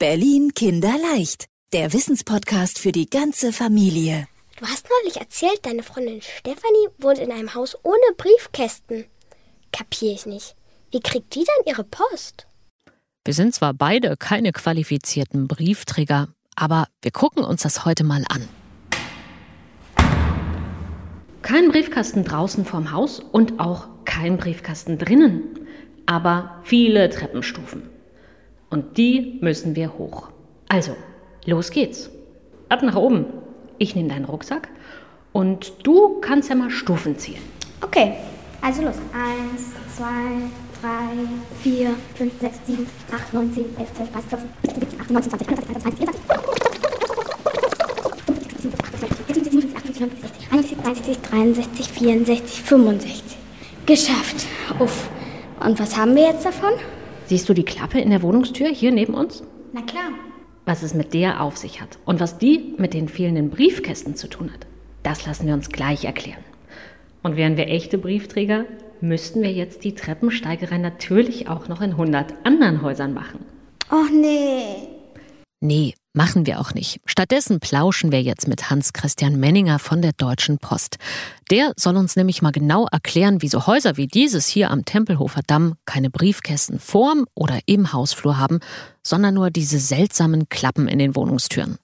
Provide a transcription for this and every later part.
Berlin Kinderleicht. Der Wissenspodcast für die ganze Familie. Du hast neulich erzählt, deine Freundin Stefanie wohnt in einem Haus ohne Briefkästen. Kapier ich nicht. Wie kriegt die dann ihre Post? Wir sind zwar beide keine qualifizierten Briefträger, aber wir gucken uns das heute mal an. Kein Briefkasten draußen vorm Haus und auch kein Briefkasten drinnen, aber viele Treppenstufen. Und die müssen wir hoch. Also, los geht's. Ab nach oben. Ich nehme deinen Rucksack und du kannst ja mal Stufen zählen. Okay, also los. Eins, zwei, drei, vier, fünf, sechs, sieben, acht, neun, zehn, elf, zwölf, dreizehn, vierzehn, fünfzehn, siebzehn, achtzehn, neunzehn, zwanzig, einundzwanzig, zweiundzwanzig, vierundzwanzig, 63, 64, 65. Geschafft. Uff. Und was haben wir jetzt davon? Siehst du die Klappe in der Wohnungstür hier neben uns? Na klar. Was es mit der auf sich hat und was die mit den fehlenden Briefkästen zu tun hat, das lassen wir uns gleich erklären. Und wären wir echte Briefträger, müssten wir jetzt die Treppensteigerei natürlich auch noch in 100 anderen Häusern machen. Oh nee. Nee, machen wir auch nicht. Stattdessen plauschen wir jetzt mit Hans-Christian Menninger von der Deutschen Post. Der soll uns nämlich mal genau erklären, wie so Häuser wie dieses hier am Tempelhofer Damm keine Briefkästen vorm oder im Hausflur haben, sondern nur diese seltsamen Klappen in den Wohnungstüren.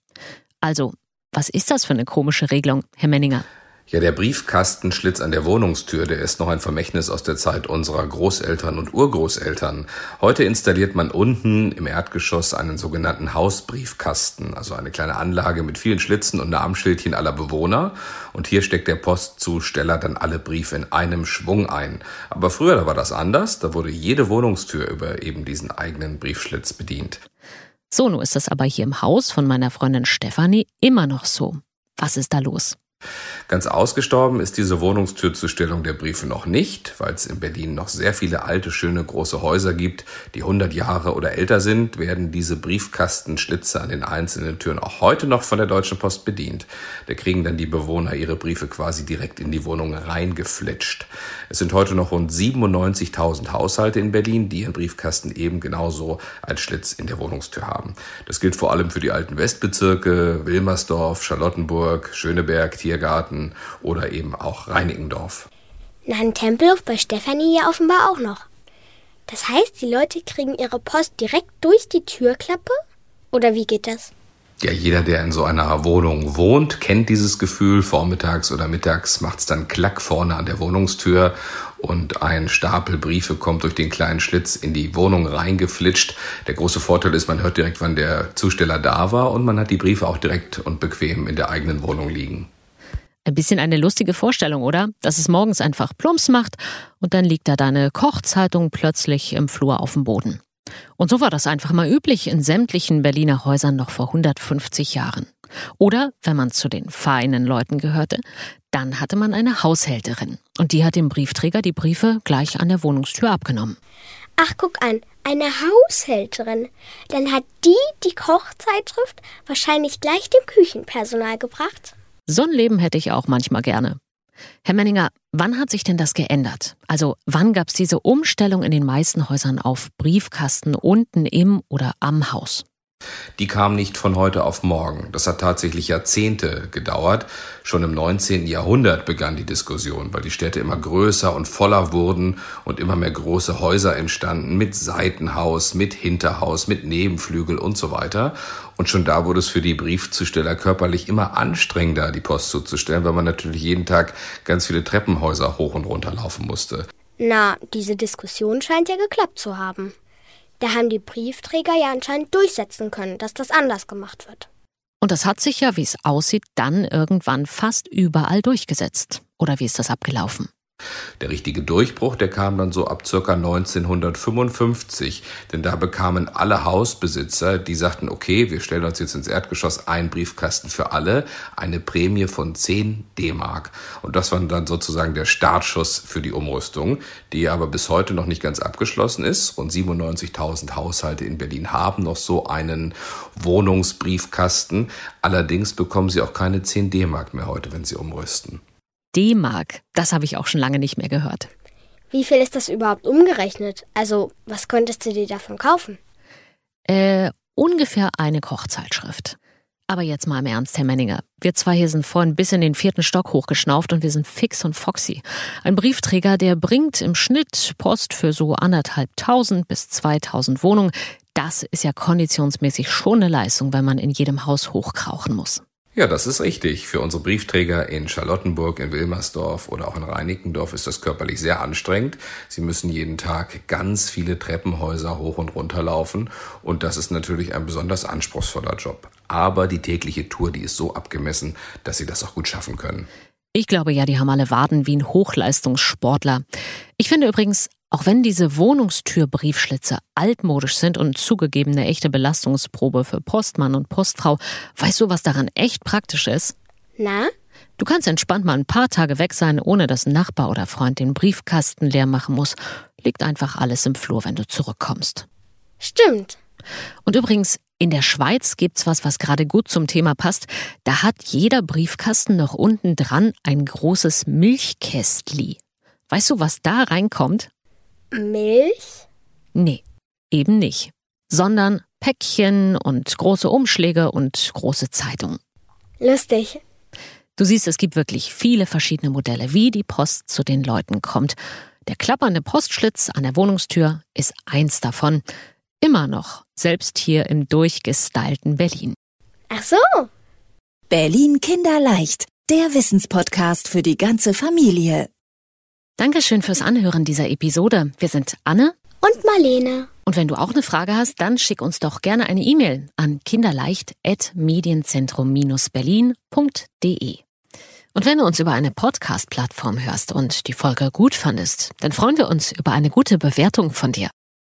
Also, was ist das für eine komische Regelung, Herr Menninger? Ja, der Briefkastenschlitz an der Wohnungstür, der ist noch ein Vermächtnis aus der Zeit unserer Großeltern und Urgroßeltern. Heute installiert man unten im Erdgeschoss einen sogenannten Hausbriefkasten, also eine kleine Anlage mit vielen Schlitzen und Namensschildchen aller Bewohner. Und hier steckt der Postzusteller dann alle Briefe in einem Schwung ein. Aber früher da war das anders, da wurde jede Wohnungstür über eben diesen eigenen Briefschlitz bedient. So, nun ist das aber hier im Haus von meiner Freundin Stefanie immer noch so. Was ist da los? Ganz ausgestorben ist diese Wohnungstürzustellung der Briefe noch nicht, weil es in Berlin noch sehr viele alte, schöne, große Häuser gibt, die 100 Jahre oder älter sind, werden diese Briefkastenschlitze an den einzelnen Türen auch heute noch von der Deutschen Post bedient. Da kriegen dann die Bewohner ihre Briefe quasi direkt in die Wohnung reingeflitscht. Es sind heute noch rund 97.000 Haushalte in Berlin, die ihren Briefkasten eben genauso als Schlitz in der Wohnungstür haben. Das gilt vor allem für die alten Westbezirke, Wilmersdorf, Charlottenburg, Schöneberg, Tier Tiergarten oder eben auch Reinickendorf. Na, ein Tempelhof bei Stefanie ja offenbar auch noch. Das heißt, die Leute kriegen ihre Post direkt durch die Türklappe? Oder wie geht das? Ja, jeder, der in so einer Wohnung wohnt, kennt dieses Gefühl. Vormittags oder mittags macht es dann Klack vorne an der Wohnungstür und ein Stapel Briefe kommt durch den kleinen Schlitz in die Wohnung reingeflitscht. Der große Vorteil ist, man hört direkt, wann der Zusteller da war und man hat die Briefe auch direkt und bequem in der eigenen Wohnung liegen. Ein bisschen eine lustige Vorstellung, oder? Dass es morgens einfach plumps macht und dann liegt da deine Kochzeitung plötzlich im Flur auf dem Boden. Und so war das einfach mal üblich in sämtlichen Berliner Häusern noch vor 150 Jahren. Oder, wenn man zu den feinen Leuten gehörte, dann hatte man eine Haushälterin. Und die hat dem Briefträger die Briefe gleich an der Wohnungstür abgenommen. Ach, guck an, eine Haushälterin. Dann hat die die Kochzeitschrift wahrscheinlich gleich dem Küchenpersonal gebracht. So ein Leben hätte ich auch manchmal gerne. Herr Menninger, wann hat sich denn das geändert? Also wann gab es diese Umstellung in den meisten Häusern auf Briefkasten unten im oder am Haus? Die kam nicht von heute auf morgen. Das hat tatsächlich Jahrzehnte gedauert. Schon im 19. Jahrhundert begann die Diskussion, weil die Städte immer größer und voller wurden und immer mehr große Häuser entstanden mit Seitenhaus, mit Hinterhaus, mit Nebenflügel und so weiter. Und schon da wurde es für die Briefzusteller körperlich immer anstrengender, die Post zuzustellen, weil man natürlich jeden Tag ganz viele Treppenhäuser hoch und runter laufen musste. Na, diese Diskussion scheint ja geklappt zu haben. Da haben die Briefträger ja anscheinend durchsetzen können, dass das anders gemacht wird. Und das hat sich ja, wie es aussieht, dann irgendwann fast überall durchgesetzt. Oder wie ist das abgelaufen? Der richtige Durchbruch, der kam dann so ab ca. 1955, denn da bekamen alle Hausbesitzer, die sagten, okay, wir stellen uns jetzt ins Erdgeschoss einen Briefkasten für alle, eine Prämie von 10 D-Mark. Und das war dann sozusagen der Startschuss für die Umrüstung, die aber bis heute noch nicht ganz abgeschlossen ist. Rund 97.000 Haushalte in Berlin haben noch so einen Wohnungsbriefkasten. Allerdings bekommen sie auch keine 10 D-Mark mehr heute, wenn sie umrüsten. D-Mark. Das habe ich auch schon lange nicht mehr gehört. Wie viel ist das überhaupt umgerechnet? Also, was könntest du dir davon kaufen? Äh, ungefähr eine Kochzeitschrift. Aber jetzt mal im Ernst, Herr Menninger. Wir zwei hier sind vorhin bis in den vierten Stock hochgeschnauft und wir sind fix und foxy. Ein Briefträger, der bringt im Schnitt Post für so anderthalbtausend bis zweitausend Wohnungen. Das ist ja konditionsmäßig schon eine Leistung, wenn man in jedem Haus hochkrauchen muss. Ja, das ist richtig. Für unsere Briefträger in Charlottenburg, in Wilmersdorf oder auch in Reinickendorf ist das körperlich sehr anstrengend. Sie müssen jeden Tag ganz viele Treppenhäuser hoch und runter laufen und das ist natürlich ein besonders anspruchsvoller Job. Aber die tägliche Tour, die ist so abgemessen, dass sie das auch gut schaffen können. Ich glaube ja, die haben alle Waden wie ein Hochleistungssportler. Ich finde übrigens, auch wenn diese Wohnungstürbriefschlitze altmodisch sind und zugegeben eine echte Belastungsprobe für Postmann und Postfrau, weißt du, was daran echt praktisch ist? Na? Du kannst entspannt mal ein paar Tage weg sein, ohne dass ein Nachbar oder Freund den Briefkasten leer machen muss. Liegt einfach alles im Flur, wenn du zurückkommst. Stimmt. Und übrigens, in der Schweiz gibt's was, was gerade gut zum Thema passt. Da hat jeder Briefkasten noch unten dran ein großes Milchkästli. Weißt du, was da reinkommt? Milch? Nee, eben nicht. Sondern Päckchen und große Umschläge und große Zeitungen. Lustig. Du siehst, es gibt wirklich viele verschiedene Modelle, wie die Post zu den Leuten kommt. Der klappernde Postschlitz an der Wohnungstür ist eins davon. Immer noch, selbst hier im durchgestylten Berlin. Ach so. Berlin Kinderleicht, der Wissenspodcast für die ganze Familie. Dankeschön fürs Anhören dieser Episode. Wir sind Anne Und Marlene. und wenn du auch eine Frage hast, dann schick uns doch gerne eine E-Mail an kinderleicht.medienzentrum-berlin.de. Und wenn du uns über eine Podcast-Plattform hörst und die Folge gut fandest, dann freuen wir uns über eine gute Bewertung von dir.